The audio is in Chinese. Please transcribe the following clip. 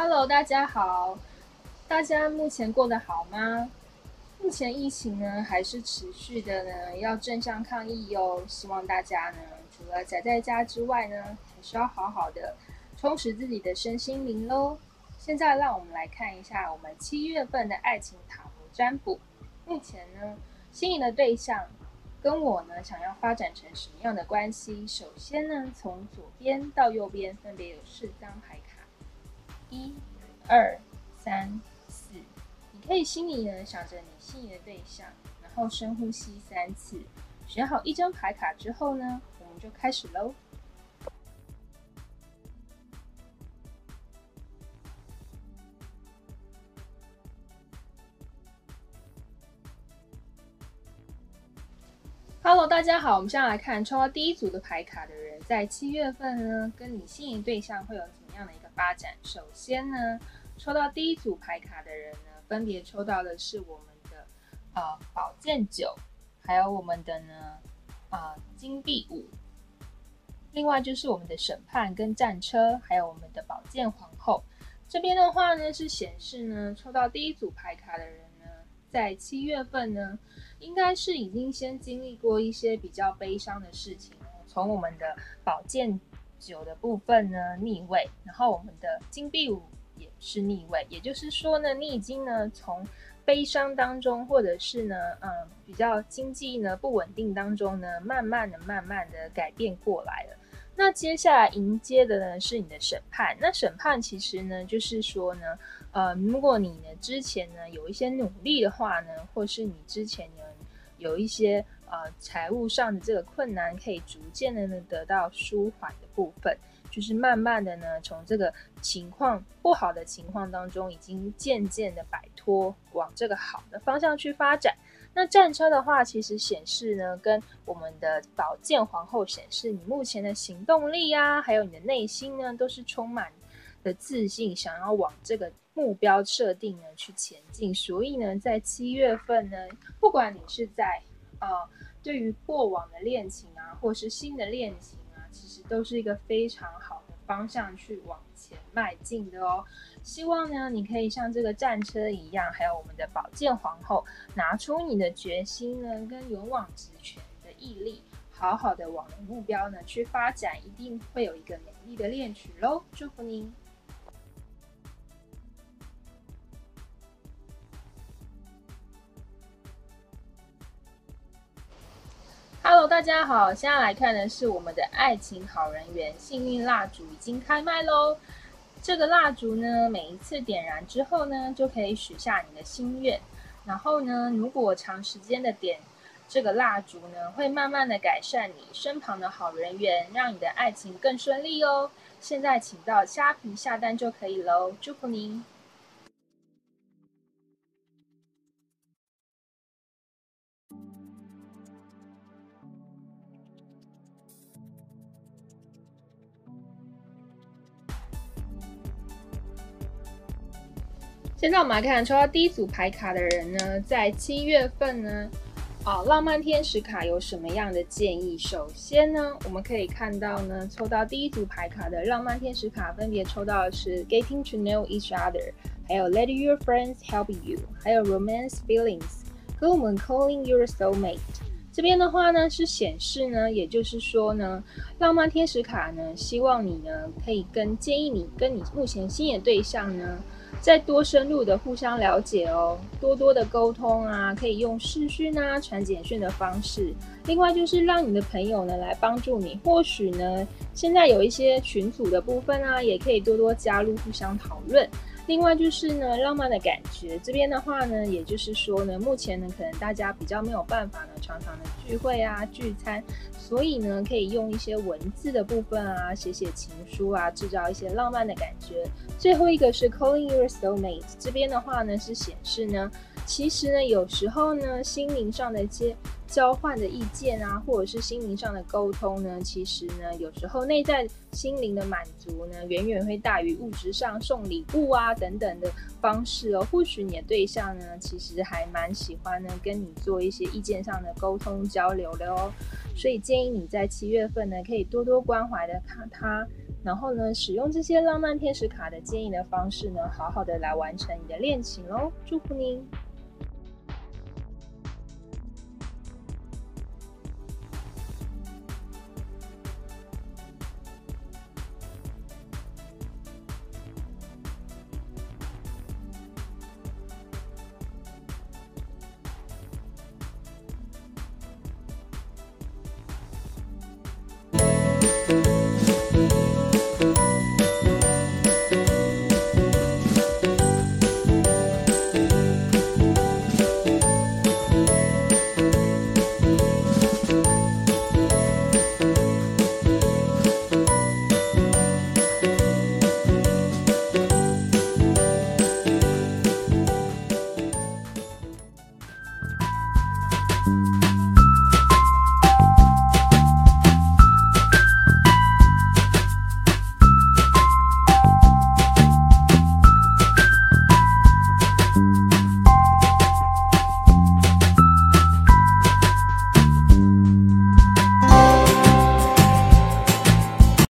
Hello，大家好，大家目前过得好吗？目前疫情呢还是持续的呢，要正向抗疫哟。希望大家呢，除了宅在家之外呢，还是要好好的充实自己的身心灵喽。现在让我们来看一下我们七月份的爱情塔罗占卜。目前呢，心仪的对象跟我呢，想要发展成什么样的关系？首先呢，从左边到右边分别有四张牌卡，一、二、三、四。你可以心里呢想着你心仪的对象，然后深呼吸三次。选好一张牌卡之后呢，我们就开始喽。Hello，大家好，我们现在来看抽到第一组的牌卡的人，在七月份呢，跟你心仪对象会有怎么这样的一个发展？首先呢，抽到第一组牌卡的人呢，分别抽到的是我们的呃宝剑九，还有我们的呢啊金币五，另外就是我们的审判跟战车，还有我们的宝剑皇后。这边的话呢，是显示呢，抽到第一组牌卡的人呢，在七月份呢。应该是已经先经历过一些比较悲伤的事情，从我们的宝剑九的部分呢逆位，然后我们的金币五也是逆位，也就是说呢，你已经呢从悲伤当中，或者是呢嗯比较经济呢不稳定当中呢，慢慢的、慢慢的改变过来了。那接下来迎接的呢是你的审判，那审判其实呢就是说呢。呃，如果你呢之前呢有一些努力的话呢，或是你之前呢有一些呃财务上的这个困难，可以逐渐的呢得到舒缓的部分，就是慢慢的呢从这个情况不好的情况当中，已经渐渐的摆脱，往这个好的方向去发展。那战车的话，其实显示呢，跟我们的宝剑皇后显示，你目前的行动力啊，还有你的内心呢，都是充满的自信，想要往这个。目标设定呢，去前进。所以呢，在七月份呢，不管你是在呃，对于过往的恋情啊，或是新的恋情啊，其实都是一个非常好的方向去往前迈进的哦。希望呢，你可以像这个战车一样，还有我们的宝剑皇后，拿出你的决心呢，跟勇往直前的毅力，好好的往目标呢去发展，一定会有一个美丽的恋曲喽。祝福您。大家好，现在来看的是我们的爱情好人缘幸运蜡烛已经开卖喽。这个蜡烛呢，每一次点燃之后呢，就可以许下你的心愿。然后呢，如果长时间的点这个蜡烛呢，会慢慢的改善你身旁的好人缘，让你的爱情更顺利哦。现在请到虾皮下单就可以喽，祝福您。现在我们来看抽到第一组牌卡的人呢，在七月份呢，啊，浪漫天使卡有什么样的建议？首先呢，我们可以看到呢，抽到第一组牌卡的浪漫天使卡，分别抽到的是 Getting to know each other，还有 Let your friends help you，还有 Romance feelings，跟我们 Calling your soulmate。这边的话呢，是显示呢，也就是说呢，浪漫天使卡呢，希望你呢，可以跟建议你跟你目前心仪的对象呢。再多深入的互相了解哦，多多的沟通啊，可以用视讯啊、传简讯的方式。另外就是让你的朋友呢来帮助你，或许呢现在有一些群组的部分啊，也可以多多加入互相讨论。另外就是呢，浪漫的感觉这边的话呢，也就是说呢，目前呢可能大家比较没有办法呢，常常的聚会啊、聚餐，所以呢可以用一些文字的部分啊，写写情书啊，制造一些浪漫的感觉。最后一个是 calling your soulmate，这边的话呢是显示呢，其实呢有时候呢心灵上的一些。交换的意见啊，或者是心灵上的沟通呢，其实呢，有时候内在心灵的满足呢，远远会大于物质上送礼物啊等等的方式哦。或许你的对象呢，其实还蛮喜欢呢，跟你做一些意见上的沟通交流的哦。所以建议你在七月份呢，可以多多关怀的看他。然后呢，使用这些浪漫天使卡的建议的方式呢，好好的来完成你的恋情喽！祝福您。